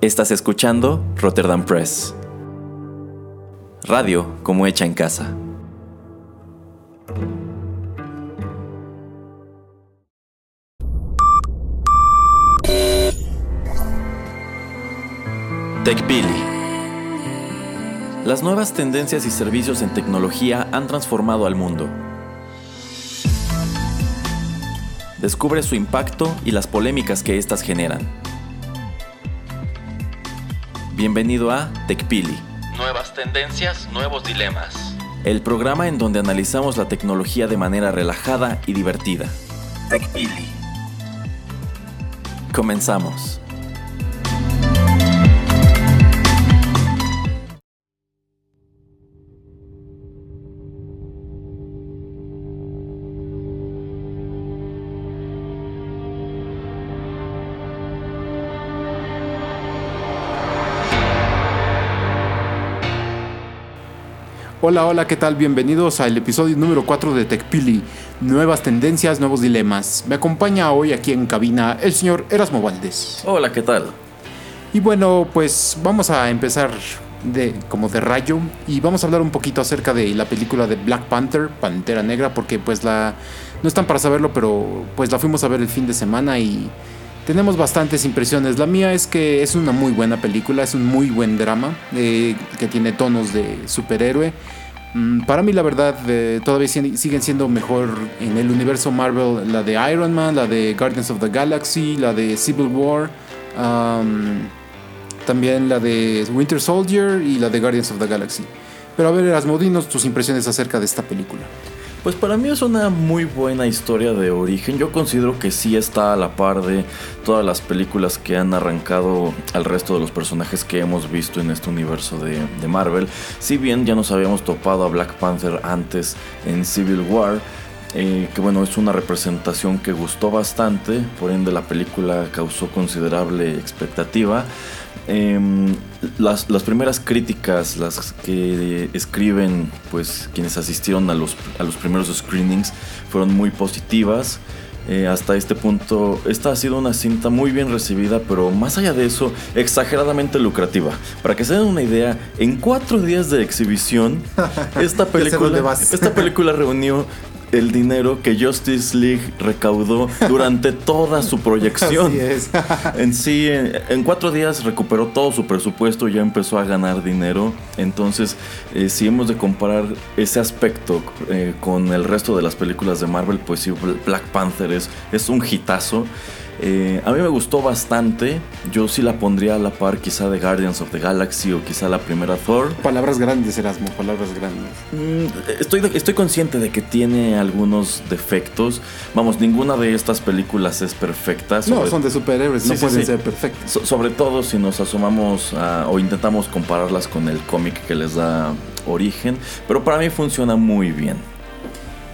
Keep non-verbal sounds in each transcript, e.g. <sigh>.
Estás escuchando Rotterdam Press. Radio como hecha en casa. TechPili. Las nuevas tendencias y servicios en tecnología han transformado al mundo. Descubre su impacto y las polémicas que éstas generan. Bienvenido a TechPili. Nuevas tendencias, nuevos dilemas. El programa en donde analizamos la tecnología de manera relajada y divertida. TechPili. Comenzamos. Hola, hola, ¿qué tal? Bienvenidos al episodio número 4 de TechPili. Nuevas tendencias, nuevos dilemas. Me acompaña hoy aquí en cabina el señor Erasmo Valdés. Hola, ¿qué tal? Y bueno, pues vamos a empezar de, como de rayo y vamos a hablar un poquito acerca de la película de Black Panther, Pantera Negra, porque pues la... No están para saberlo, pero pues la fuimos a ver el fin de semana y tenemos bastantes impresiones. La mía es que es una muy buena película, es un muy buen drama eh, que tiene tonos de superhéroe. Mm, para mí la verdad eh, todavía siguen siendo mejor en el universo Marvel la de Iron Man, la de Guardians of the Galaxy, la de Civil War, también la de Winter Soldier y la de Guardians of the Galaxy. Pero a ver, Erasmo, dinos tus impresiones acerca de esta película. Pues para mí es una muy buena historia de origen. Yo considero que sí está a la par de todas las películas que han arrancado al resto de los personajes que hemos visto en este universo de, Marvel. Si bien ya nos habíamos topado a Black Panther antes en Civil War. Eh, que bueno, es una representación que gustó bastante, por ende la película causó considerable expectativa. Em, las, primeras críticas, las que escriben pues quienes asistieron a los, a los primeros screenings, fueron muy positivas. Eh, hasta este punto, esta ha sido una cinta muy bien recibida, pero más allá de eso, exageradamente lucrativa. Para que se den una idea, en cuatro días de exhibición, <laughs> esta película, esta película reunió el dinero que Justice League recaudó durante <laughs> toda su proyección. <laughs> en sí, en, cuatro días recuperó todo su presupuesto y ya empezó a ganar dinero. Entonces, eh, si hemos de comparar ese aspecto eh, con el resto de las películas de Marvel, pues sí, Black Panther es, es un hitazo. Eh, a mí me gustó bastante. Yo sí la pondría a la par quizá de Guardians of the Galaxy o quizá la primera Thor. Palabras grandes, Erasmo, palabras grandes. Mm, estoy, estoy consciente de que tiene algunos defectos. Vamos, ninguna de estas películas es perfecta. no, son de superhéroes, no pueden ser perfectas. sobre todo si nos asomamos o intentamos compararlas con el cómic que les da origen. Pero para mí funciona muy bien.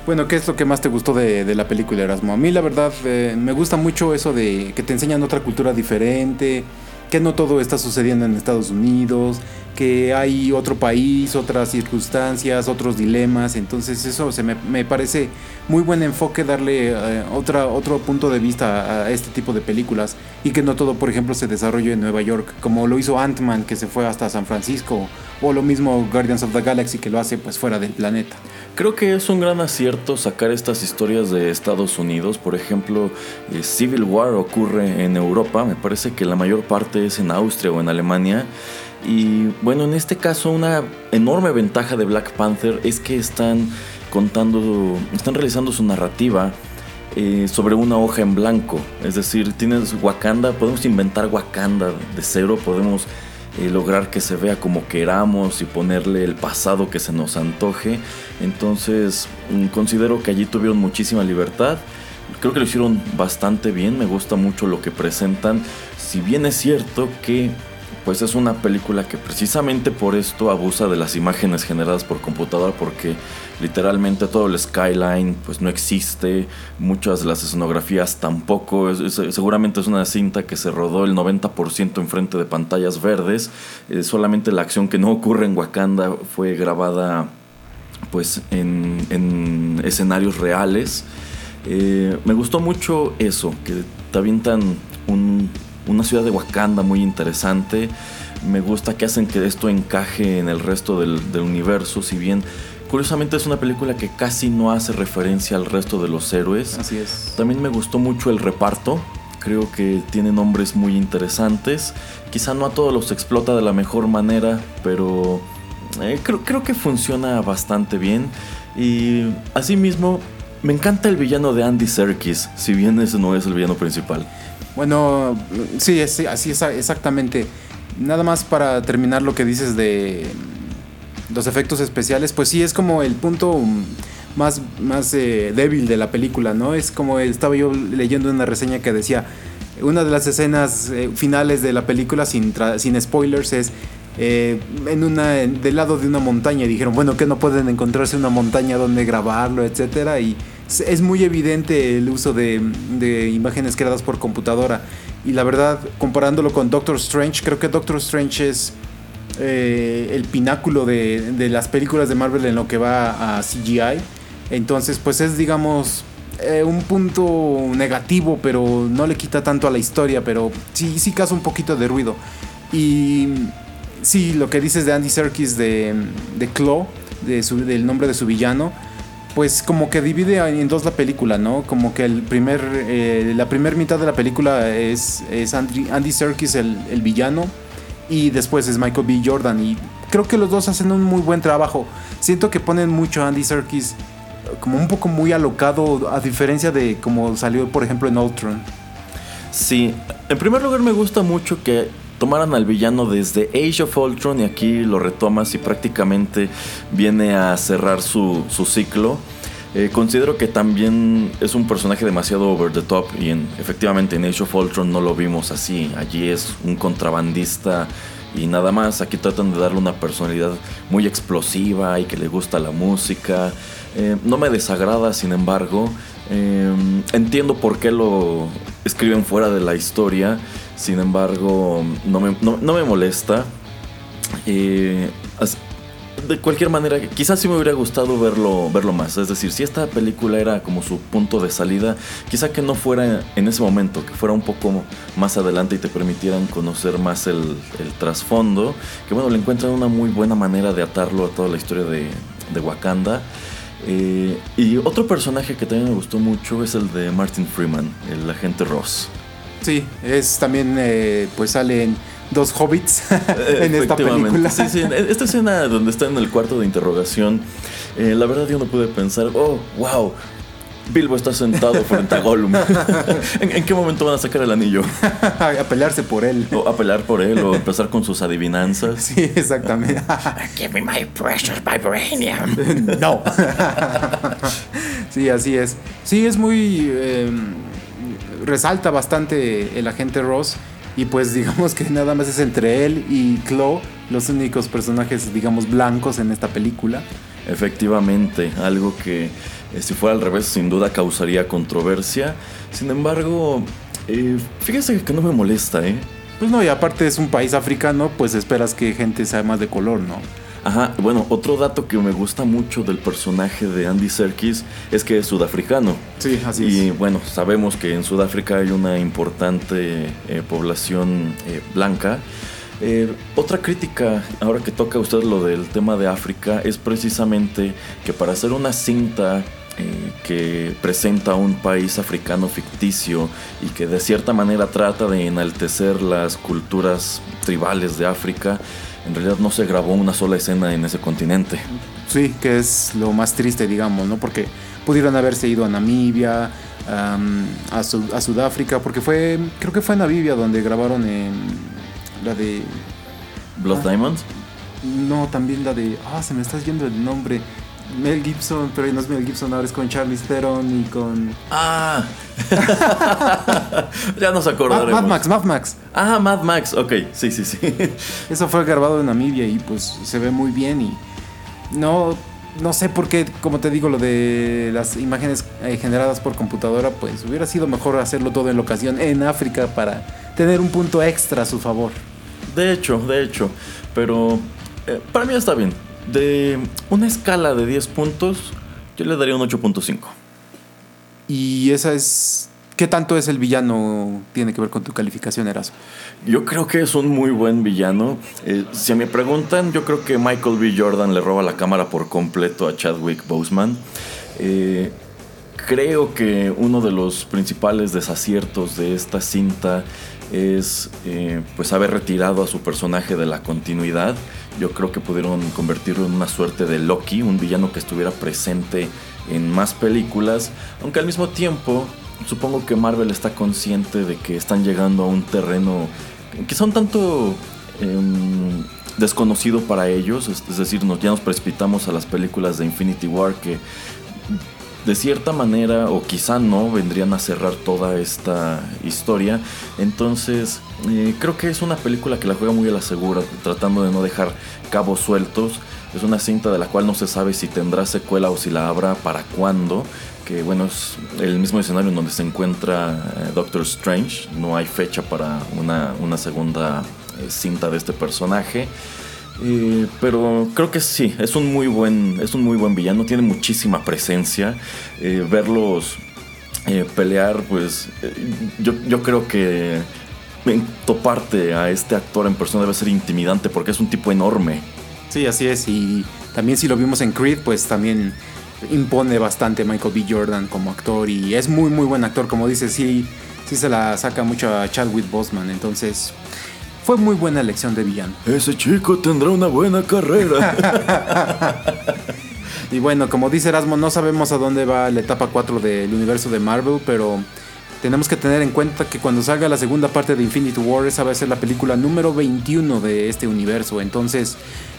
Bueno, ¿qué es lo que más te gustó de, la película Erasmo? A mí la verdad eh, me gusta mucho eso de que te enseñan otra cultura diferente, que no todo está sucediendo en Estados Unidos, que hay otro país, otras circunstancias, otros dilemas. Entonces eso se me, parece muy buen enfoque darle eh, otra, otro punto de vista a, este tipo de películas y que no todo, por ejemplo, se desarrolle en Nueva York, como lo hizo Ant-Man que se fue hasta San Francisco, o lo mismo Guardians of the Galaxy que lo hace pues fuera del planeta. Creo que es un gran acierto sacar estas historias de Estados Unidos. Por ejemplo, eh, Civil War ocurre en Europa. Me parece que la mayor parte es en Austria o en Alemania. Y bueno, en este caso una enorme ventaja de Black Panther es que están contando, están realizando su narrativa eh, sobre una hoja en blanco. Es decir, tienes Wakanda, podemos inventar Wakanda de cero, podemos eh, lograr que se vea como queramos y ponerle el pasado que se nos antoje. Entonces mm, considero que allí tuvieron muchísima libertad. Creo que lo hicieron bastante bien, me gusta mucho lo que presentan. Si bien es cierto que pues es una película que precisamente por esto abusa de las imágenes generadas por computadora porque literalmente todo el skyline pues no existe, muchas de las escenografías tampoco, seguramente es una cinta que se rodó el 90% enfrente de pantallas verdes, eh, solamente la acción que no ocurre en Wakanda fue grabada pues en, escenarios reales. Eh, me gustó mucho eso, que te avientan un una ciudad de Wakanda muy interesante. Me gusta que hacen que esto encaje en el resto del, del universo, si bien curiosamente es una película que casi no hace referencia al resto de los héroes. Así es. También me gustó mucho el reparto. Creo que tiene nombres muy interesantes. Quizá no a todos los explota de la mejor manera, pero eh, creo, creo que funciona bastante bien. Y asimismo, me encanta el villano de Andy Serkis, si bien ese no es el villano principal. Bueno, sí, es- así es exactamente. Nada más para terminar lo que dices de los efectos especiales, pues sí es como el punto más, más eh, débil de la película, ¿no? Es como estaba yo leyendo una reseña que decía, una de las escenas eh, finales de la película, sin, sin spoilers, es eh, en una, del lado de una montaña. Y dijeron, bueno, que no pueden encontrarse una montaña donde grabarlo, etcétera. Y es- muy evidente el uso de, de imágenes creadas por computadora. Y la verdad, comparándolo con Doctor Strange, creo que Doctor Strange es eh, el pináculo de, de las películas de Marvel en lo que va a CGI. Entonces, pues es, digamos, eh, un punto negativo, pero no le quita tanto a la historia, pero sí, sí causa un poquito de ruido. Y sí, lo que dices de Andy Serkis de, de Claw, del nombre de su villano, pues como que divide en dos la película, ¿no? Como que el primer, eh, la primera mitad de la película es, es Andy, Andy Serkis el, el villano y después es Michael B. Jordan y creo que los dos hacen un muy buen trabajo. Siento que ponen mucho a Andy Serkis eh, como un poco muy alocado a diferencia de como salió por ejemplo en Ultron. Sí, en primer lugar me gusta mucho que tomaran al villano desde Age of Ultron y aquí lo retomas y prácticamente viene a cerrar su, ciclo. Eh, considero que también es un personaje demasiado over the top y en, efectivamente en Age of Ultron no lo vimos así. Allí es un contrabandista y nada más. Aquí tratan de darle una personalidad muy explosiva y que le gusta la música. Eh, no me desagrada, sin embargo. Eh, entiendo por qué lo escriben fuera de la historia. Sin embargo, no me, no- me molesta. Eh, de cualquier manera, quizás sí me hubiera gustado verlo, verlo más. Es decir, si esta película era como su punto de salida, quizá que no fuera en ese momento, que fuera un poco más adelante y te permitieran conocer más el, el trasfondo. Que bueno, le encuentran una muy buena manera de atarlo a toda la historia de, de Wakanda. Eh, y otro personaje que también me gustó mucho es el de Martin Freeman, el agente Ross. Sí, es también eh, pues salen dos hobbits <laughs> en esta película. Sí, sí, en esta escena donde está en el cuarto de interrogación, eh, la verdad yo no pude pensar, oh, wow, Bilbo está sentado frente a Gollum. <laughs> <laughs> ¿En, en qué momento van a sacar el anillo? a pelearse por él. O a pelear por él, o empezar con sus adivinanzas. Sí, exactamente. Give me my precious vibranium. no. sí, así es. Sí, es muy... eh, resalta bastante el agente Ross. Y pues <laughs> digamos que nada más es entre él y Claw los únicos personajes, digamos, blancos en esta película. Efectivamente, algo que eh, si fuera al revés sin duda causaría controversia. Sin embargo, eh, fíjese que no me molesta, ¿eh? Pues no, y aparte es un país africano, pues esperas que gente sea más de color, ¿no? Ajá, bueno, otro dato que me gusta mucho del personaje de Andy Serkis es que es sudafricano. Sí, así y es. bueno, sabemos que en Sudáfrica hay una importante eh, población eh, blanca. Eh, otra crítica, ahora que toca usted lo del tema de África, es precisamente que para hacer una cinta que presenta un país africano ficticio y que de cierta manera trata de enaltecer las culturas tribales de África, en realidad no se grabó una sola escena en ese continente. Sí, que es lo más triste, digamos, ¿no? Porque pudieron haberse ido a Namibia, am, a, Su- a Sudáfrica, porque fue, creo que fue en Namibia donde grabaron en la de... Blood Ah. Diamond. No, también la de... Ah, se me está yendo el nombre. Mel Gibson, pero no es Mel Gibson, ahora es con Charlie Theron y con... Ah, <laughs> ya nos acordaremos. Mad Max, Mad Max. Ah, Mad Max, ok, sí, sí, sí. <laughs> Eso fue grabado en Namibia y pues se ve muy bien y no, no sé por qué, como te digo, lo de las imágenes eh, generadas por computadora, pues hubiera sido mejor hacerlo todo en locación en África para tener un punto extra a su favor. De hecho, de hecho, pero eh, para mí está bien. De una escala de 10 puntos, yo le daría un 8.5. Y esa es ¿Qué tanto es el villano? Tiene que ver con tu calificación, Erasmo. Yo creo que es un muy buen villano. Eh, si me preguntan, yo creo que Michael B. Jordan le roba la cámara por completo a Chadwick Boseman. Eh, creo que uno de los principales desaciertos de esta cinta es eh, pues haber retirado a su personaje de la continuidad. Yo creo que pudieron convertirlo en una suerte de Loki, un villano que estuviera presente en más películas, aunque al mismo tiempo supongo que Marvel está consciente de que están llegando a un terreno quizá un tanto em, desconocido para ellos, es, decir, nos, ya nos precipitamos a las películas de Infinity War que de cierta manera, o quizá no, vendrían a cerrar toda esta historia. Entonces, eh, creo que es una película que la juega muy a la segura, tratando de no dejar cabos sueltos. Es una cinta de la cual no se sabe si tendrá secuela o si la habrá, para cuándo. Que bueno, es el mismo escenario en donde se encuentra eh, Doctor Strange. No hay fecha para una, segunda eh, cinta de este personaje. Eh, pero creo que sí, es un muy buen, es un muy buen villano, tiene muchísima presencia. Eh, verlos eh, pelear, pues yo, yo, creo que toparte a este actor en persona debe ser intimidante porque es un tipo enorme. Sí, así es. Y también si lo vimos en Creed, pues también impone bastante Michael B. Jordan como actor y es muy muy buen actor, como dices, sí, sí se la saca mucho a Chadwick Boseman. Entonces, fue muy buena elección de villano. Ese chico tendrá una buena carrera. <laughs> y bueno, como dice Erasmo, no sabemos a dónde va la etapa 4 del universo de Marvel, pero tenemos que tener en cuenta que cuando salga la segunda parte de Infinity War, esa va a ser la película número 21 de este universo. Entonces,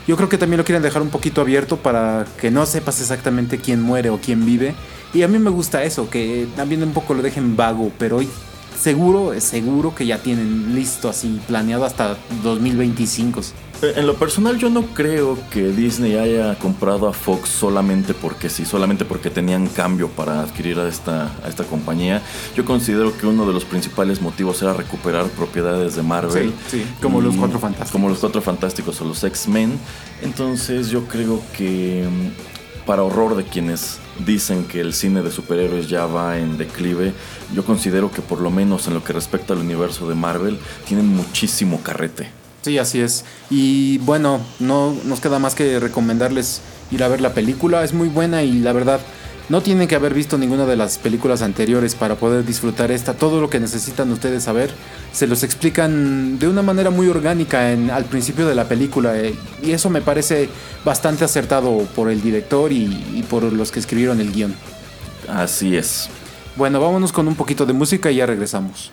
yo creo que también lo quieren dejar un poquito abierto para que no sepas exactamente quién muere o quién vive. Y a mí me gusta eso, que también un poco lo dejen vago, pero seguro, es seguro que ya tienen listo así planeado hasta 2025. Eh, en lo personal yo no creo que Disney haya comprado a Fox solamente porque sí, solamente porque tenían cambio para adquirir a esta, a esta compañía. Yo considero que uno de los principales motivos era recuperar propiedades de Marvel. Sí, como los Cuatro Fantásticos. Como los Cuatro Fantásticos o los X-Men. Entonces yo creo que mm, para horror de quienes dicen que el cine de superhéroes ya va en declive, yo considero que por lo menos en lo que respecta al universo de Marvel, tienen muchísimo carrete. Sí, así es. Y bueno, no nos queda más que recomendarles ir a ver la película. Es muy buena y la verdad no tienen que haber visto ninguna de las películas anteriores para poder disfrutar esta. Todo lo que necesitan ustedes saber se los explican de una manera muy orgánica en, al principio de la película. Eh, y eso me parece bastante acertado por el director y, y por los que escribieron el guion. Así es. Bueno, vámonos con un poquito de música y ya regresamos.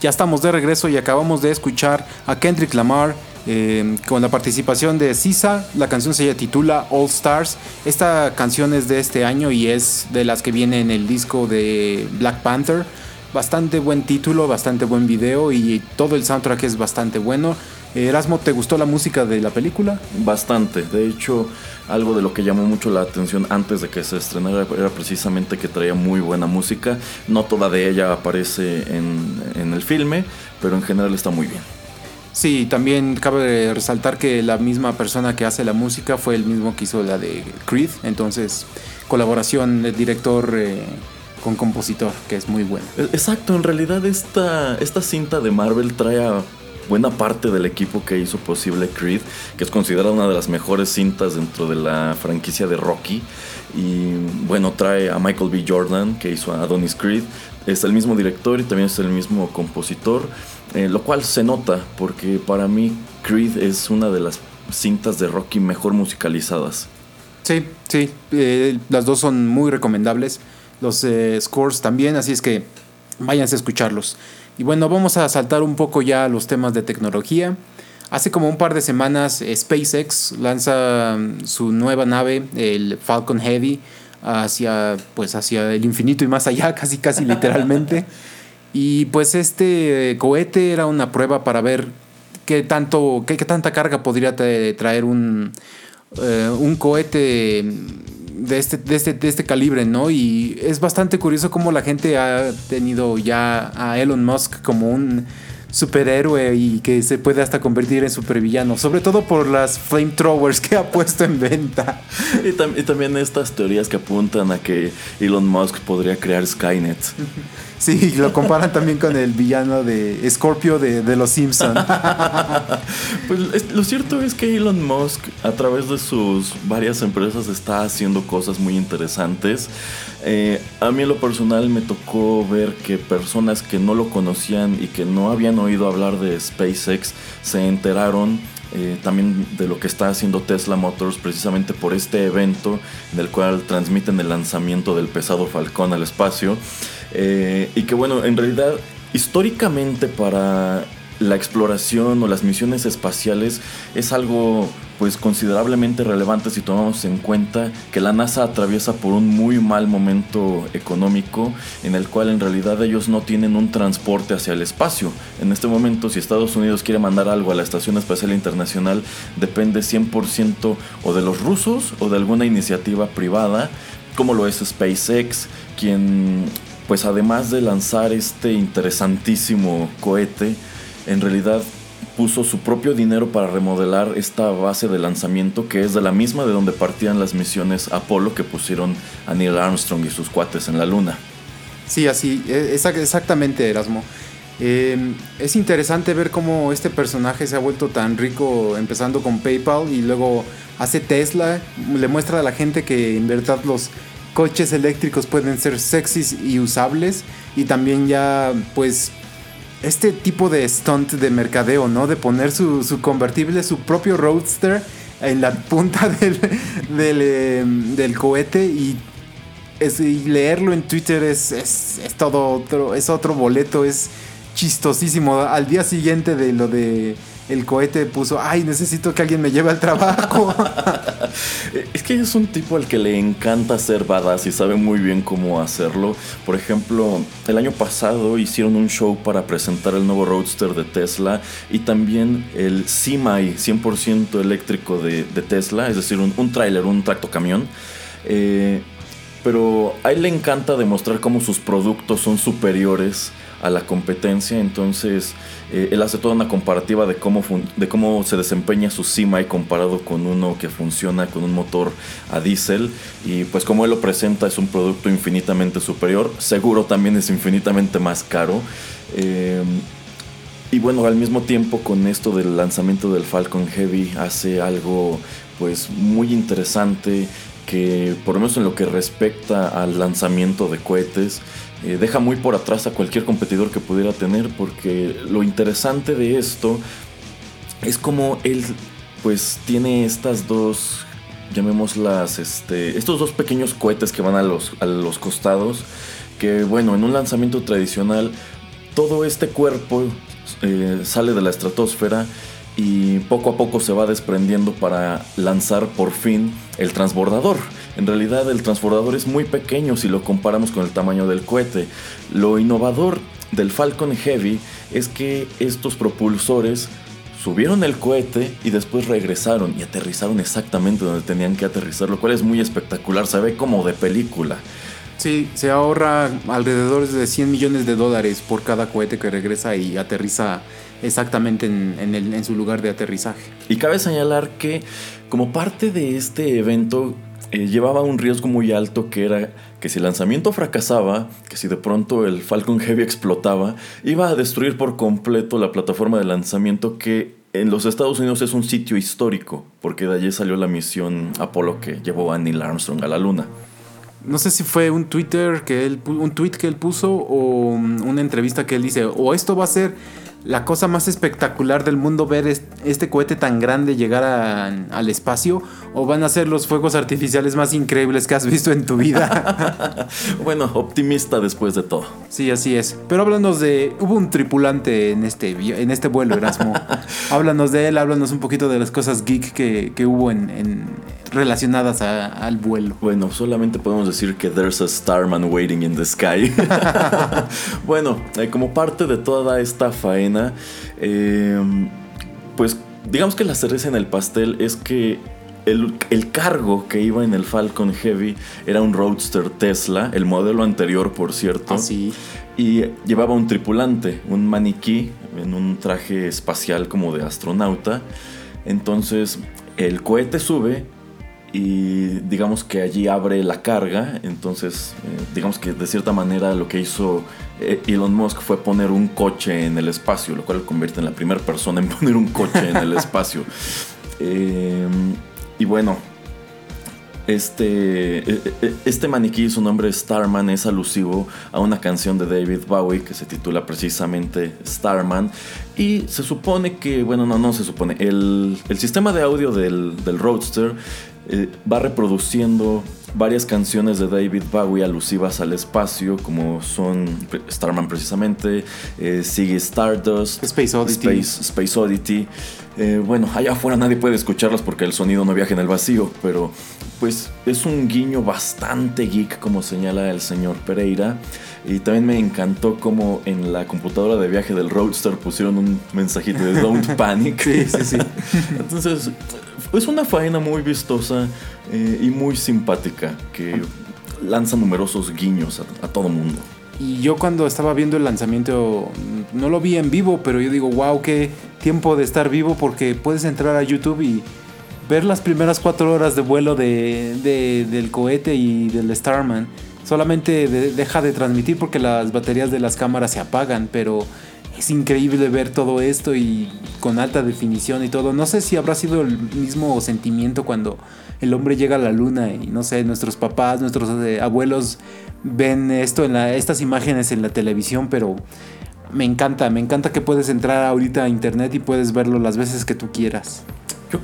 Ya estamos de regreso y acabamos de escuchar a Kendrick Lamar eh, con la participación de Sisa. La canción se titula All Stars. Esta canción es de este año y es de las que viene en el disco de Black Panther. Bastante buen título, bastante buen video y todo el soundtrack es bastante bueno. Erasmo, ¿te gustó la música de la película? Bastante. De hecho, algo de lo que llamó mucho la atención antes de que se estrenara era precisamente que traía muy buena música. No toda de ella aparece en, en el filme, pero en general está muy bien. Sí, también cabe resaltar que la misma persona que hace la música fue el mismo que hizo la de Creed, entonces colaboración de director eh, con compositor, que es muy bueno. Exacto, en realidad esta, esta cinta de Marvel trae a buena parte del equipo que hizo posible Creed, que es considerada una de las mejores cintas dentro de la franquicia de Rocky. Y bueno, trae a Michael B. Jordan, que hizo a Adonis Creed. Es el mismo director y también es el mismo compositor. Eh, lo cual se nota porque para mí Creed es una de las cintas de Rocky mejor musicalizadas. Sí, sí, eh, las dos son muy recomendables. Los eh, scores también, así es que váyanse a escucharlos. Y bueno, vamos a saltar un poco ya a los temas de tecnología. Hace como un par de semanas SpaceX lanza mm, su nueva nave, el Falcon Heavy, hacia, pues hacia el infinito y más allá, <laughs> casi casi literalmente. Y pues este cohete era una prueba para ver qué, tanto, qué, tanta carga podría traer un, eh, un cohete de este, de, este, de este calibre, ¿no? Y es bastante curioso cómo la gente ha tenido ya a Elon Musk como un superhéroe y que se puede hasta convertir en supervillano, sobre todo por las flamethrowers que ha puesto en venta. <laughs> Y, y, también estas teorías que apuntan a que Elon Musk podría crear Skynet. <laughs> Sí, lo comparan también con el villano de Scorpio de, de Los Simpsons. <laughs> pues lo cierto es que Elon Musk a través de sus varias empresas está haciendo cosas muy interesantes. Eh, a mí en lo personal me tocó ver que personas que no lo conocían y que no habían oído hablar de SpaceX se enteraron eh, también de lo que está haciendo Tesla Motors precisamente por este evento en el cual transmiten el lanzamiento del pesado Falcón al espacio. Eh, y que bueno, en realidad históricamente para la exploración o las misiones espaciales es algo pues considerablemente relevante si tomamos en cuenta que la NASA atraviesa por un muy mal momento económico en el cual en realidad ellos no tienen un transporte hacia el espacio. En este momento si Estados Unidos quiere mandar algo a la Estación Espacial Internacional depende 100% o de los rusos o de alguna iniciativa privada como lo es SpaceX, quien pues además de lanzar este interesantísimo cohete, en realidad puso su propio dinero para remodelar esta base de lanzamiento que es de la misma de donde partían las misiones Apolo que pusieron a Neil Armstrong y sus cuates en la luna. Sí, así, e, exactamente Erasmo. Em, es interesante ver cómo este personaje se ha vuelto tan rico empezando con PayPal y luego hace Tesla, le muestra a la gente que en verdad los coches eléctricos pueden ser sexys y usables y también ya pues este tipo de stunt de mercadeo, ¿no? De poner su, convertible, su propio roadster en la punta <laughs> del, em, del, cohete y, y, leerlo en Twitter es, es, es todo otro, es otro boleto, es chistosísimo. Al día siguiente de lo de el cohete puso, ay, necesito que alguien me lleve al trabajo. <laughs> es que es un tipo al que le encanta ser badass y sabe muy bien cómo hacerlo. Por ejemplo, el año pasado hicieron un show para presentar el nuevo Roadster de Tesla y también el Semi 100% eléctrico de, Tesla, es decir, un, un tráiler, un tracto camión. Eh, pero a él le encanta demostrar cómo sus productos son superiores a la competencia, entonces eh, él hace toda una comparativa de cómo, de cómo se desempeña su y comparado con uno que funciona con un motor a diésel y pues como él lo presenta es un producto infinitamente superior, seguro también es infinitamente más caro. Eh, y bueno, al mismo tiempo con esto del lanzamiento del Falcon Heavy hace algo pues muy interesante que por lo menos en lo que respecta al lanzamiento de cohetes eh, deja muy por atrás a cualquier competidor que pudiera tener porque lo interesante de esto es como él pues tiene estas dos llamémoslas este estos dos pequeños cohetes que van a los a los costados que bueno en un lanzamiento tradicional todo este cuerpo eh, sale de la estratosfera y poco a poco se va desprendiendo para lanzar por fin el transbordador. En realidad el transbordador es muy pequeño si lo comparamos con el tamaño del cohete. Lo innovador del Falcon Heavy es que estos propulsores subieron el cohete y después regresaron y aterrizaron exactamente donde tenían que aterrizar, lo cual es muy espectacular, se ve como de película. Sí, se ahorra alrededor de 100 millones de dólares por cada cohete que regresa y aterriza exactamente en, en su lugar de aterrizaje. Y cabe señalar que como parte de este evento eh, llevaba un riesgo muy alto que era que si el lanzamiento fracasaba, que si de pronto el Falcon Heavy explotaba, iba a destruir por completo la plataforma de lanzamiento que en los Estados Unidos es un sitio histórico, porque de allí salió la misión Apolo que llevó a Neil Armstrong a la Luna. No sé si fue un Twitter que él un tweet que él puso o una entrevista que él dice, o esto va a ser la cosa más espectacular del mundo ver este cohete tan grande llegar al espacio o van a ser los fuegos artificiales más increíbles que has visto en tu vida? <laughs> bueno, optimista después de todo. Sí, así es. Pero háblanos de... Hubo un tripulante en este, en este vuelo, Erasmo. <laughs> háblanos de él, háblanos un poquito de las cosas geek que, hubo en, relacionadas al vuelo. Bueno, solamente podemos decir que there's a starman waiting in the sky. <laughs> bueno, eh, como parte de toda esta faena, eh, pues digamos que la cereza en el pastel es que el, cargo que iba en el Falcon Heavy era un Roadster Tesla, el modelo anterior, por cierto. Ah, y llevaba un tripulante, un maniquí en un traje espacial como de astronauta. Entonces el cohete sube y digamos que allí abre la carga. Entonces, eh, digamos que de cierta manera lo que hizo eh, Elon Musk fue poner un coche en el espacio, lo cual lo convierte en la primera persona en <laughs> poner un coche en el espacio. <laughs> Eh, y bueno, este, este maniquí, su nombre Starman, es alusivo a una canción de David Bowie que se titula precisamente Starman. Y se supone que, bueno, no, no se supone, el, sistema de audio del, del Roadster eh, va reproduciendo varias canciones de David Bowie alusivas al espacio, como son Starman precisamente, eh, Stardust, Space Oddity. Space, Oddity. Eh, bueno, allá afuera nadie puede escucharlas porque el sonido no viaja en el vacío, pero pues es un guiño bastante geek, como señala el señor Pereira. Y también me encantó como en la computadora de viaje del Roadster pusieron un mensajito de Don't <laughs> Panic. sí, sí, sí. <laughs> Entonces, es una faena muy vistosa eh, y muy simpática que lanza numerosos guiños a, a todo mundo. Y yo cuando estaba viendo el lanzamiento, no lo vi en vivo, pero yo digo, wow, qué tiempo de estar vivo porque puedes entrar a YouTube y ver las primeras cuatro horas de vuelo de, del cohete y del Starman solamente deja de transmitir porque las baterías de las cámaras se apagan, pero es increíble ver todo esto y con alta definición y todo. No sé si habrá sido el mismo sentimiento cuando el hombre llega a la luna y no sé, nuestros papás, nuestros eh, abuelos ven esto en la, estas imágenes en la televisión, pero me encanta, me encanta que puedes entrar ahorita a internet y puedes verlo las veces que tú quieras.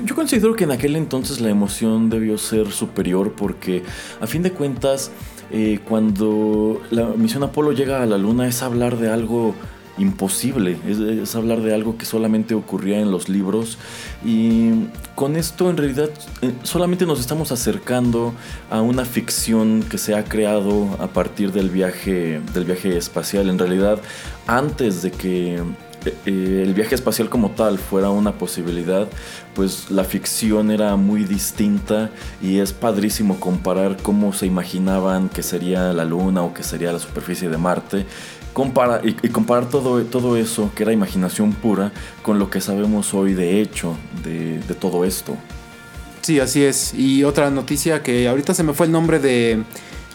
Yo, considero que en aquel entonces la emoción debió ser superior porque a fin de cuentas eh, cuando la misión Apolo llega a la Luna es hablar de algo imposible, es, hablar de algo que solamente ocurría en los libros y con esto en realidad eh, solamente nos estamos acercando a una ficción que se ha creado a partir del viaje, del viaje espacial. En realidad, antes de que eh, el viaje espacial como tal fuera una posibilidad, pues la ficción era muy distinta y es padrísimo comparar cómo se imaginaban que sería la luna o que sería la superficie de Marte compara, y, comparar todo, todo eso, que era imaginación pura, con lo que sabemos hoy de hecho de, todo esto. Sí, así es. Y otra noticia que ahorita se me fue el nombre de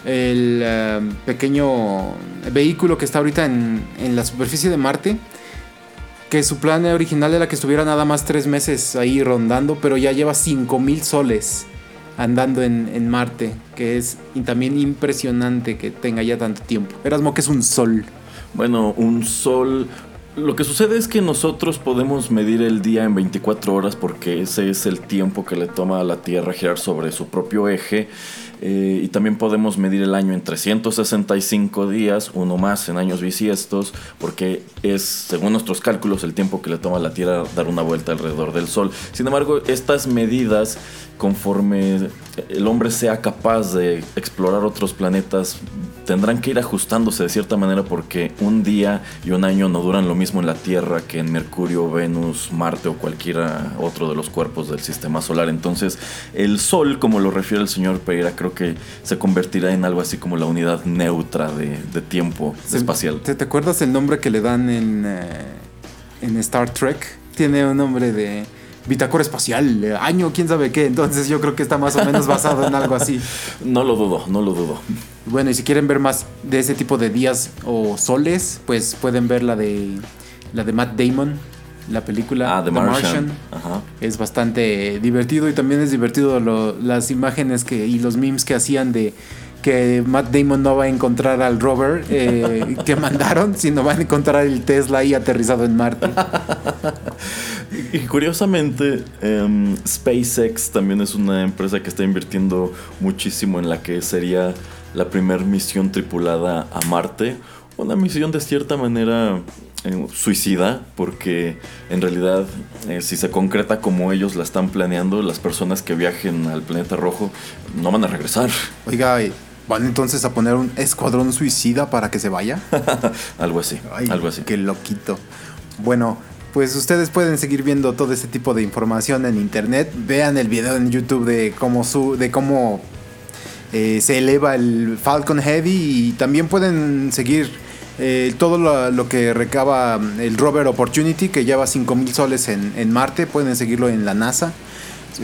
el eh, pequeño vehículo que está ahorita en, en la superficie de Marte que su plan original era que estuviera nada más tres meses ahí rondando, pero ya lleva 5000 soles andando en, Marte, que es también impresionante que tenga ya tanto tiempo. Erasmo, que es un sol? Bueno, un sol Lo que sucede es que nosotros podemos medir el día en 24 horas porque ese es el tiempo que le toma a la Tierra girar sobre su propio eje eh, y también podemos medir el año en 365 días, uno más en años bisiestos, porque es, según nuestros cálculos, el tiempo que le toma a la Tierra dar una vuelta alrededor del Sol. Sin embargo, estas medidas, conforme el hombre sea capaz de explorar otros planetas, tendrán que ir ajustándose de cierta manera porque un día y un año no duran lo mismo en la Tierra que en Mercurio, Venus, Marte o cualquiera otro de los cuerpos del sistema solar. Entonces, el Sol, como lo refiere el señor Pereira, creo que se convertirá en algo así como la unidad neutra de, de tiempo espacial. ¿Te, te acuerdas el nombre que le dan en, eh, en Star Trek? Tiene un nombre de bitácora espacial, eh, año, quién sabe qué. Entonces yo creo que está más o menos basado en algo así. <laughs> No lo dudo, no lo dudo. Bueno, y si quieren ver más de ese tipo de días o soles, pues pueden ver la de la de Matt Damon, la película Ah, The Martian. Ajá. Es bastante divertido y también es divertido lo- las imágenes que y los memes que hacían de que Matt Damon no va a encontrar al rover eh, <laughs> que mandaron, sino va a encontrar el Tesla ahí aterrizado en Marte. <laughs> Y curiosamente, em, SpaceX también es una empresa que está invirtiendo muchísimo en la que sería la primera misión tripulada a Marte. Una misión de cierta manera eh, suicida, porque en realidad, eh, si se concreta como ellos la están planeando, las personas que viajen al planeta rojo no van a regresar. Oiga, ¿van entonces a poner un escuadrón suicida para que se vaya? <laughs> algo así, Ay, algo así. Qué loquito. Bueno, pues ustedes pueden seguir viendo todo este tipo de información en internet. Vean el video en YouTube de cómo su, de cómo eh, se eleva el Falcon Heavy y también pueden seguir eh, todo lo, que recaba mm, el rover Opportunity que lleva 5000 soles en, Marte. Pueden seguirlo en la NASA.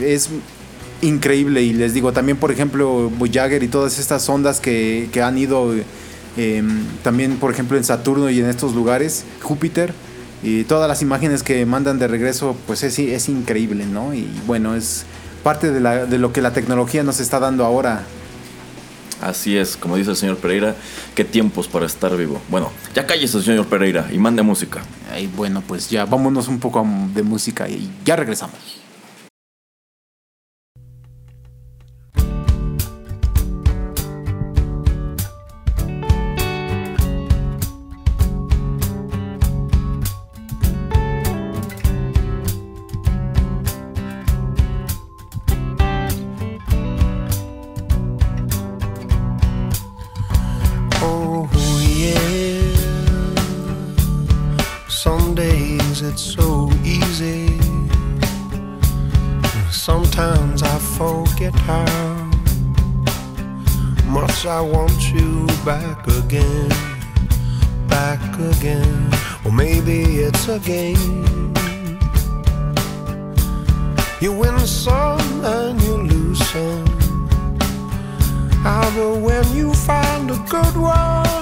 Es increíble y les digo también por ejemplo Voyager y todas estas ondas que, que han ido eh, también por ejemplo en Saturno y en estos lugares Júpiter y todas las imágenes que mandan de regreso pues es, es increíble no y bueno es parte de, la- de lo que la tecnología nos está dando ahora Así es, como dice el señor Pereira, qué tiempos para estar vivo. Bueno, ya cállese, señor Pereira, y mande música. y bueno pues ya vámonos un poco de música y ya regresamos Sometimes I forget how much I want you back again. Back again. Or maybe it's a game. You win some and you lose some. But when you find a good one,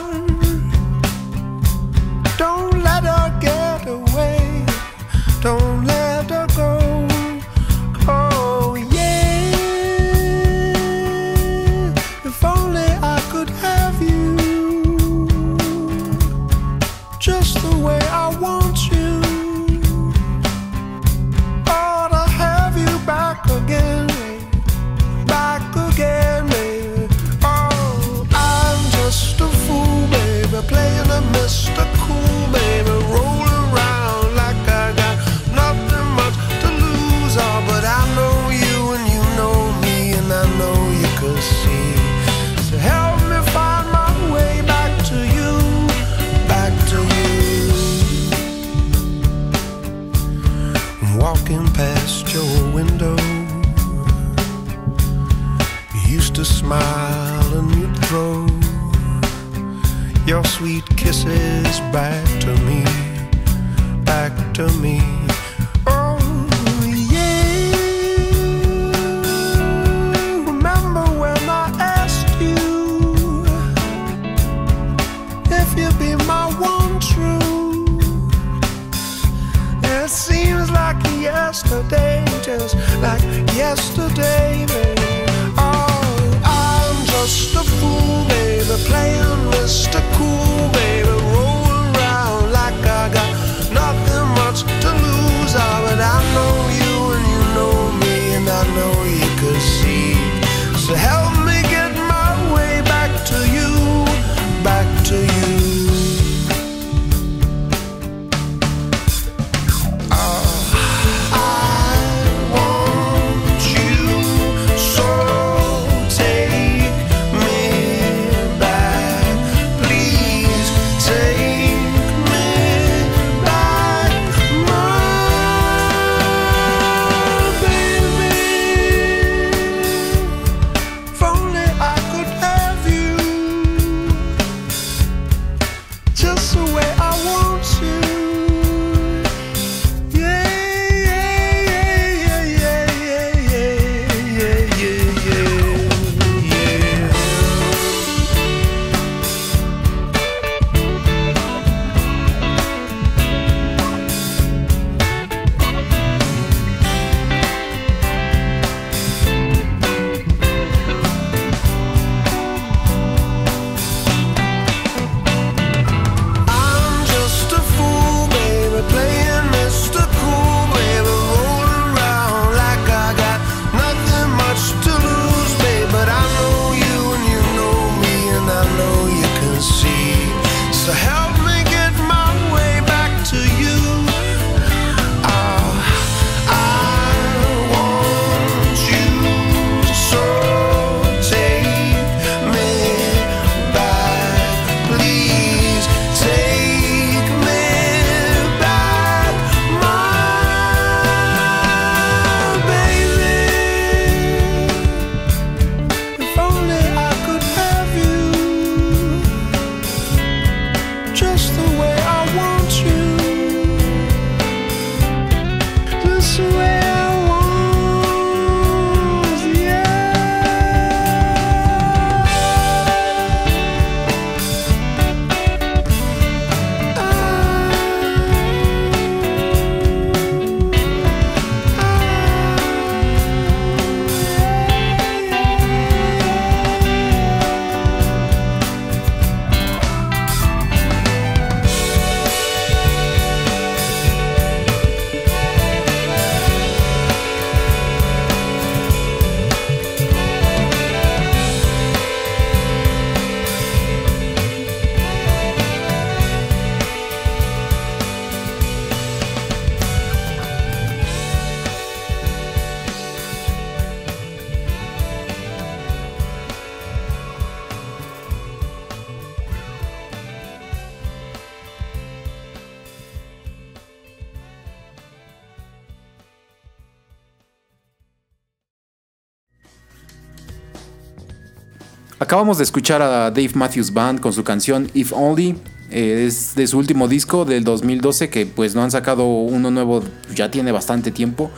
Acabamos de escuchar a Dave Matthews Band con su canción If Only. eh, es de su último disco del 2012 que pues no han sacado uno nuevo ya tiene bastante tiempo.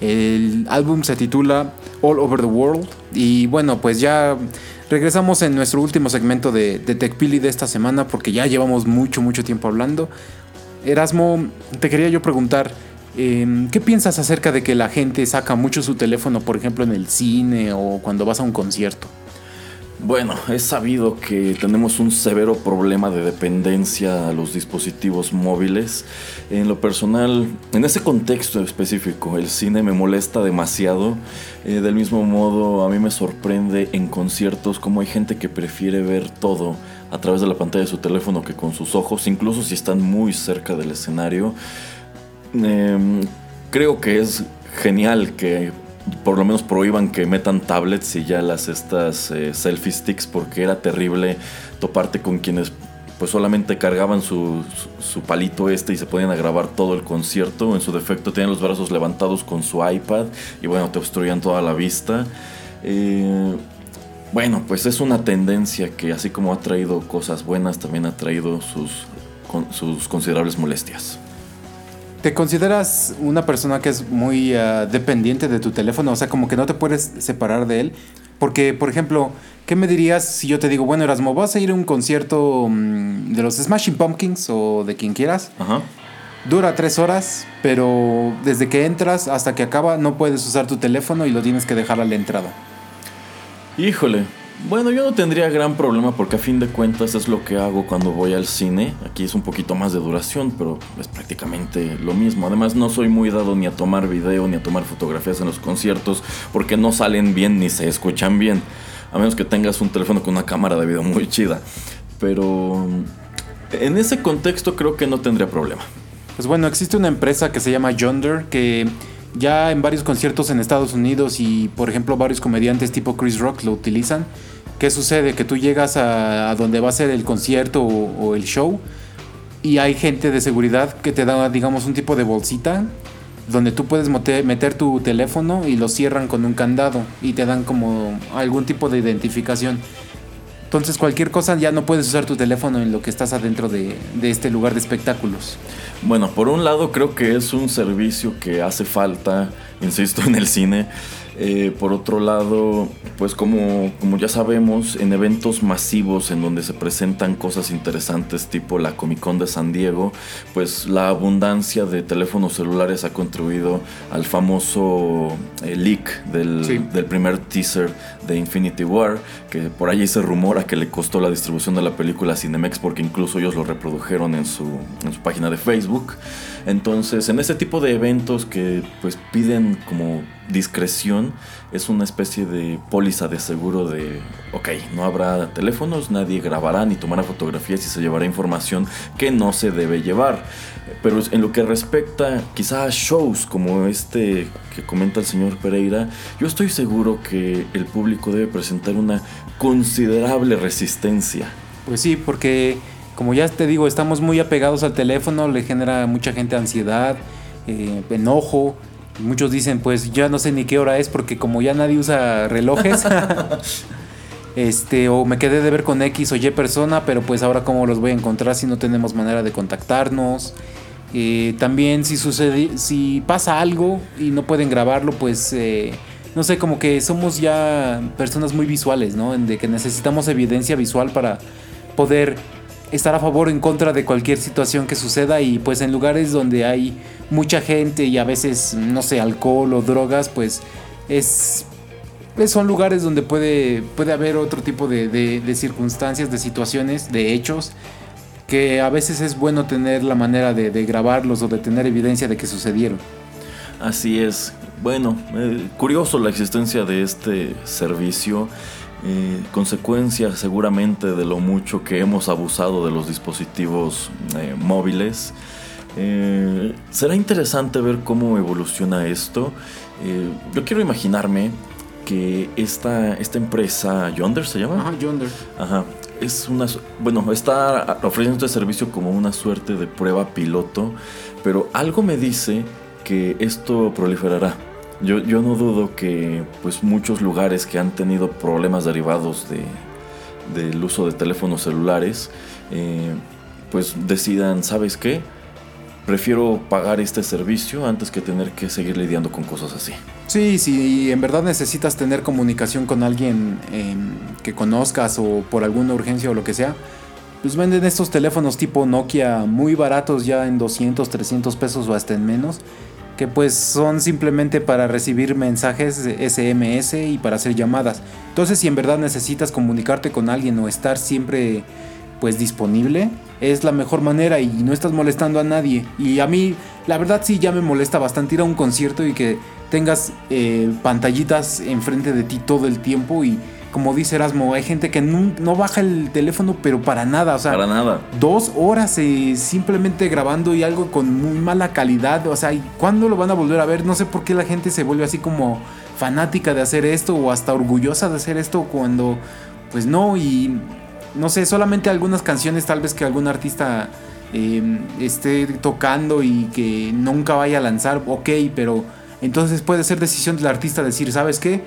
El álbum se titula All Over the World y bueno pues ya regresamos en nuestro último segmento de, de TechPili de esta semana porque ya llevamos mucho mucho tiempo hablando. Erasmo, te quería yo preguntar, eh, ¿qué piensas acerca de que la gente saca mucho su teléfono, por ejemplo, en el cine o cuando vas a un concierto? Bueno, es sabido que tenemos un severo problema de dependencia a los dispositivos móviles. En lo personal, en ese contexto específico, el cine me molesta demasiado. Eh, del mismo modo, a mí me sorprende en conciertos cómo hay gente que prefiere ver todo a través de la pantalla de su teléfono que con sus ojos, incluso si están muy cerca del escenario. Em, creo que es genial que por lo menos prohíban que metan tablets y ya las estas eh, selfie sticks porque era terrible toparte con quienes pues solamente cargaban su, su- palito este y se podían grabar todo el concierto. En su defecto tenían los brazos levantados con su iPad y bueno, te obstruían toda la vista. Eh, bueno, pues es una tendencia que así como ha traído cosas buenas, también ha traído sus, sus considerables molestias. ¿Te consideras una persona que es muy ah, dependiente de tu teléfono? O sea, como que no te puedes separar de él. Porque, por ejemplo, ¿qué me dirías si yo te digo, bueno, Erasmo, vas a ir a un concierto mm, de los Smashing Pumpkins o de quien quieras? Ajá. Dura tres horas, pero desde que entras hasta que acaba no puedes usar tu teléfono y lo tienes que dejar a la entrada. Híjole. Bueno, yo no tendría gran problema porque a fin de cuentas es lo que hago cuando voy al cine. Aquí es un poquito más de duración, pero es prácticamente lo mismo. Además, no soy muy dado ni a tomar video ni a tomar fotografías en los conciertos porque no salen bien ni se escuchan bien. A menos que tengas un teléfono con una cámara de video muy chida. Pero en ese contexto creo que no tendría problema. Pues bueno, existe una empresa que se llama Yonder que ya en varios conciertos en Estados Unidos y por ejemplo varios comediantes tipo Chris Rock lo utilizan. ¿Qué sucede? Que tú llegas a, donde va a ser el concierto o, el show y hay gente de seguridad que te da digamos un tipo de bolsita donde tú puedes meter tu teléfono y lo cierran con un candado y te dan como algún tipo de identificación. Entonces cualquier cosa ya no puedes usar tu teléfono en lo que estás adentro de, de este lugar de espectáculos. Bueno, por un lado creo que es un servicio que hace falta, insisto, en el cine. Eh, por otro lado, pues como, como ya sabemos, en eventos masivos en donde se presentan cosas interesantes tipo la Comic Con de San Diego, pues la abundancia de teléfonos celulares ha contribuido al famoso eh, leak del, Sí. del primer teaser de Infinity War, que por allí se rumora que le costó la distribución de la película a Cinemex porque incluso ellos lo reprodujeron en su, en su página de Facebook. Entonces, en ese tipo de eventos que pues piden como discreción, es una especie de póliza de seguro de, ok, no habrá teléfonos, nadie grabará ni tomará fotografías y se llevará información que no se debe llevar. Pero en lo que respecta quizá a shows como este que comenta el señor Pereira, yo estoy seguro que el público debe presentar una considerable resistencia. Pues sí, porque como ya te digo, estamos muy apegados al teléfono, le genera a mucha gente ansiedad, eh, enojo. Muchos dicen, pues ya no sé ni qué hora es porque como ya nadie usa relojes, <laughs> este, o me quedé de ver con X o Y persona, pero pues ahora cómo los voy a encontrar si no tenemos manera de contactarnos. Eh, también si sucede, si pasa algo y no pueden grabarlo, pues eh, no sé, como que somos ya personas muy visuales, ¿no? En De que necesitamos evidencia visual para poder estar a favor o en contra de cualquier situación que suceda y pues en lugares donde hay mucha gente y a veces, no sé, alcohol o drogas, pues es... pues, son lugares donde puede, puede haber otro tipo de, de- circunstancias, de situaciones, de hechos, que a veces es bueno tener la manera de, de grabarlos o de tener evidencia de que sucedieron. Así es. Bueno, eh, curioso la existencia de este servicio. Eh, consecuencia seguramente de lo mucho que hemos abusado de los dispositivos eh, móviles. Eh, será interesante ver cómo evoluciona esto. Eh, yo quiero imaginarme que esta, esta empresa, Yonder se llama. Yonder. Ajá. Es una. Bueno, está ofreciendo este servicio como una suerte de prueba piloto. Pero algo me dice que esto proliferará. Yo, yo no dudo que pues muchos lugares que han tenido problemas derivados de, del uso de teléfonos celulares, eh, pues decidan, ¿sabes qué? Prefiero pagar este servicio antes que tener que seguir lidiando con cosas así. Sí, si en verdad necesitas tener comunicación con alguien em, que conozcas o por alguna urgencia o lo que sea, pues venden estos teléfonos tipo Nokia muy baratos ya en 200, 300 pesos o hasta en menos, que pues son simplemente para recibir mensajes SMS y para hacer llamadas. Entonces si en verdad necesitas comunicarte con alguien o estar siempre pues disponible, es la mejor manera y no estás molestando a nadie. Y a mí, la verdad sí ya me molesta bastante ir a un concierto y que tengas eh, pantallitas enfrente de ti todo el tiempo y como dice Erasmo, hay gente que no, no baja el teléfono pero para nada, o sea, Para nada. dos horas eh, simplemente grabando y algo con muy mala calidad. O sea, ¿y ¿cuándo lo van a volver a ver? No sé por qué la gente se vuelve así como fanática de hacer esto o hasta orgullosa de hacer esto cuando, pues no, y no sé, solamente algunas canciones tal vez que algún artista eh, esté tocando y que nunca vaya a lanzar, ok, pero entonces puede ser decisión del artista decir, ¿sabes qué?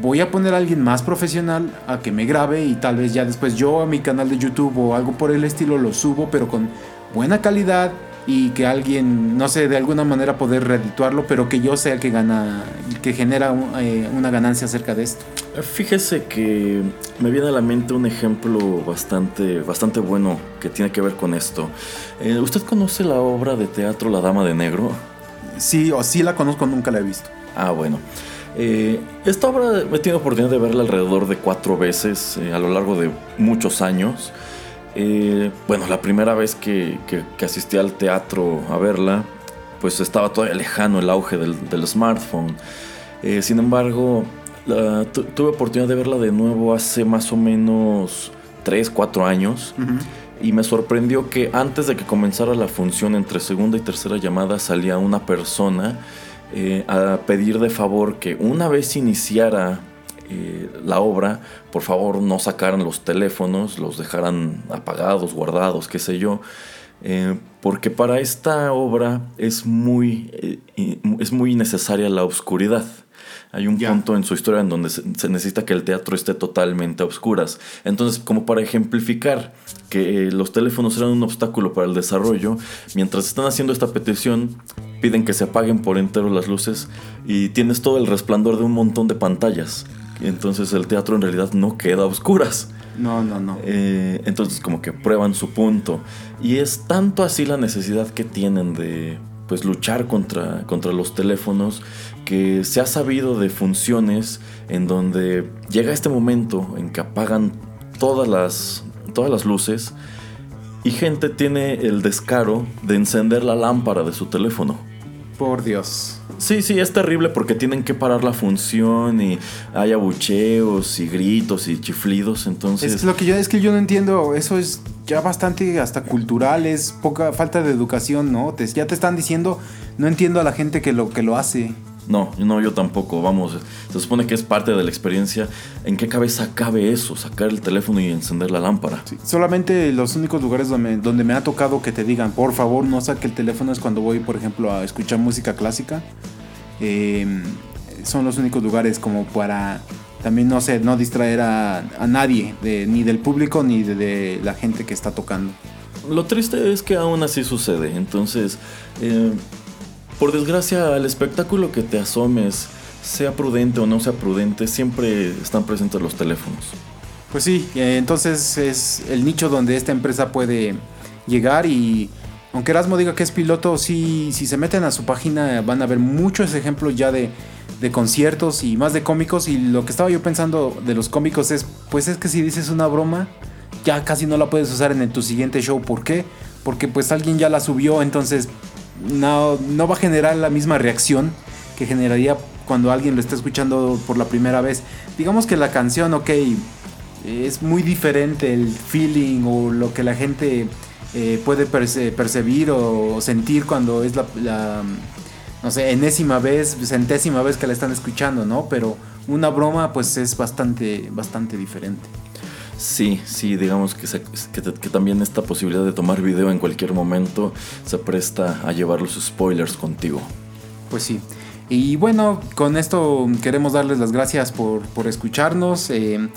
Voy a poner a alguien más profesional a que me grabe y tal vez ya después yo a mi canal de YouTube o algo por el estilo lo subo, pero con buena calidad y que alguien, no sé, de alguna manera poder redituarlo, pero que yo sea el que gana, que genera eh, una ganancia acerca de esto. Fíjese que me viene a la mente un ejemplo bastante, bastante bueno que tiene que ver con esto. Eh, ¿Usted conoce la obra de teatro La Dama de Negro? Sí, o sí la conozco, nunca la he visto. Ah, bueno. Eh, esta obra he tenido oportunidad de verla alrededor de cuatro veces eh, a lo largo de muchos años. Eh, bueno, la primera vez que, que- que asistí al teatro a verla, pues estaba todavía lejano el auge del, del smartphone. Eh, sin embargo, la- tu- tuve oportunidad de verla de nuevo hace más o menos 3, 4 años. Y me sorprendió que antes de que comenzara la función entre segunda y tercera llamada salía una persona eh, a pedir de favor que una vez iniciara eh, la obra, por favor no sacaran los teléfonos, los dejaran apagados, guardados, qué sé yo. Eh, porque para esta obra es muy, es muy necesaria la oscuridad. Hay un punto en su historia en donde se, necesita que el teatro esté totalmente a oscuras. Entonces, como para ejemplificar que los teléfonos eran un obstáculo para el desarrollo, mientras están haciendo esta petición, piden que se apaguen por entero las luces y tienes todo el resplandor de un montón de pantallas. Entonces el teatro en realidad no queda a oscuras. No, no, no. Eh, entonces como que prueban su punto. Y es tanto así la necesidad que tienen de pues luchar contra, contra los teléfonos que se ha sabido de funciones en donde llega este momento en que apagan todas las, todas las luces y gente tiene el descaro de encender la lámpara de su teléfono. Por Dios. Sí, sí, es terrible porque tienen que parar la función y hay abucheos y gritos y chiflidos, entonces... Es lo que yo es que yo no entiendo, eso es ya bastante hasta cultural, es poca falta de educación, ¿no? Te- ya te están diciendo, no entiendo a la gente que lo que lo hace. No, no, yo tampoco, vamos, se supone que es parte de la experiencia. ¿En qué cabeza cabe eso? Sacar el teléfono y encender la lámpara. Solamente los únicos lugares donde, donde me ha tocado que te digan, por favor, no saque el teléfono es cuando voy, por ejemplo, a escuchar música clásica. Eh, son los únicos lugares como para también, no sé, no distraer a, a nadie, de- ni del público ni de, de la gente que está tocando. Lo triste es que aún así sucede, entonces, eh, por desgracia, al espectáculo que te asomes, sea prudente o no sea prudente, siempre están presentes los teléfonos. Pues sí, eh, entonces es el nicho donde esta empresa puede llegar y aunque Erasmo diga que es piloto, sí, si se meten a su página van a ver muchos ejemplos ya de, de conciertos y más de cómicos y lo que estaba yo pensando de los cómicos es, pues es que si dices una broma, ya casi no la puedes usar en tu siguiente show. ¿Por qué? Porque pues alguien ya la subió, entonces no, no va a generar la misma reacción que generaría cuando alguien lo está escuchando por la primera vez. Digamos que la canción, ok, es muy diferente el feeling o lo que la gente eh, puede perce- percibir o sentir cuando es la, la, no sé, enésima vez, centésima vez que la están escuchando, ¿no? Pero una broma pues es bastante, bastante diferente. Sí, sí, digamos que, que también esta posibilidad de tomar video en cualquier momento se presta a llevar los spoilers contigo. Pues sí. Y bueno, con esto queremos darles las gracias por, por escucharnos. eh,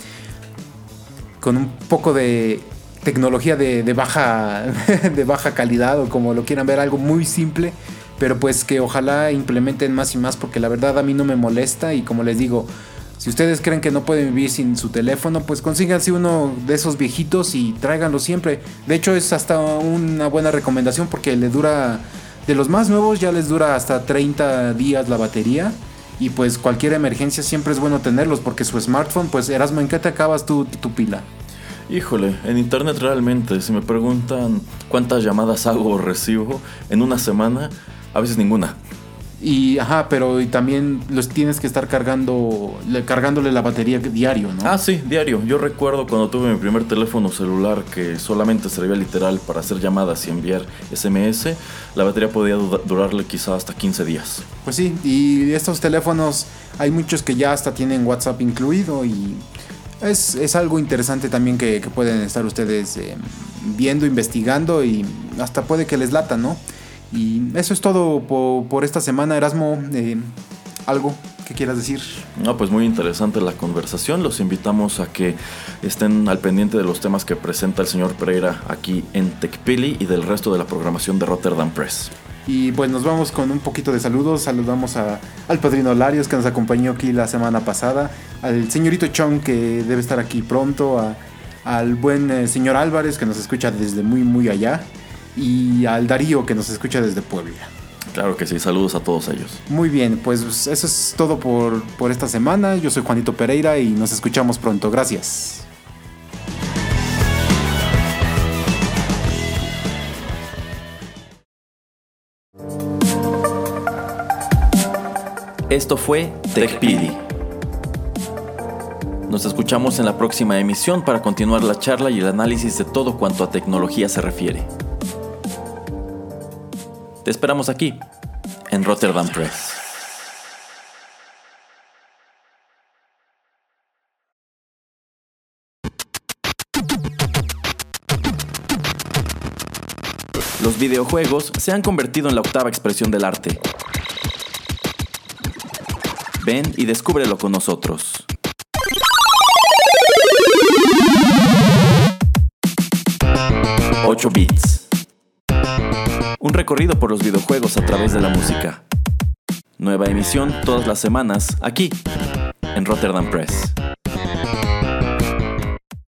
con un poco de tecnología de, de baja, <laughs> de baja calidad o como lo quieran ver, algo muy simple, pero pues que ojalá implementen más y más porque la verdad a mí no me molesta y como les digo, si ustedes creen que no pueden vivir sin su teléfono, pues consíganse uno de esos viejitos y tráiganlo siempre. De hecho es hasta una buena recomendación porque le dura, de los más nuevos ya les dura hasta 30 días la batería. Y pues cualquier emergencia siempre es bueno tenerlos porque su smartphone, pues Erasmo, ¿en qué te acabas tu, tu pila? Híjole, en internet realmente, si me preguntan cuántas llamadas hago o recibo en una semana, a veces ninguna. Y ajá, pero y también los tienes que estar cargando, le- cargándole la batería diario, ¿no? Ah, sí, diario. Yo recuerdo cuando tuve mi primer teléfono celular que solamente servía literal para hacer llamadas y enviar SMS, la batería podía du- durarle quizá hasta 15 días. Pues sí, y estos teléfonos hay muchos que ya hasta tienen WhatsApp incluido y es, es algo interesante también que, que pueden estar ustedes eh, viendo, investigando y hasta puede que les lata, ¿no? Y eso es todo po- por, esta semana, Erasmo. eh, ¿Algo que quieras decir? No, pues muy interesante la conversación. Los invitamos a que estén al pendiente de los temas que presenta el señor Pereira aquí en TechPili y del resto de la programación de Rotterdam Press. Y pues nos vamos con un poquito de saludos. Saludamos a- al padrino Larios que nos acompañó aquí la semana pasada, al señorito Chong que debe estar aquí pronto, a- al buen eh, señor Álvarez que nos escucha desde muy muy allá y al Darío que nos escucha desde Puebla. Claro que sí, saludos a todos ellos. Muy bien, pues eso es todo por, por esta semana. Yo soy Juanito Pereira y nos escuchamos pronto. Gracias. Esto fue TechPili. Nos escuchamos en la próxima emisión para continuar la charla y el análisis de todo cuanto a tecnología se refiere. Te esperamos aquí, en Rotterdam Press. Los videojuegos se han convertido en la octava expresión del arte. Ven y descúbrelo con nosotros. Ocho bits. Un recorrido por los videojuegos a través de la música. Nueva emisión todas las semanas aquí en Rotterdam Press.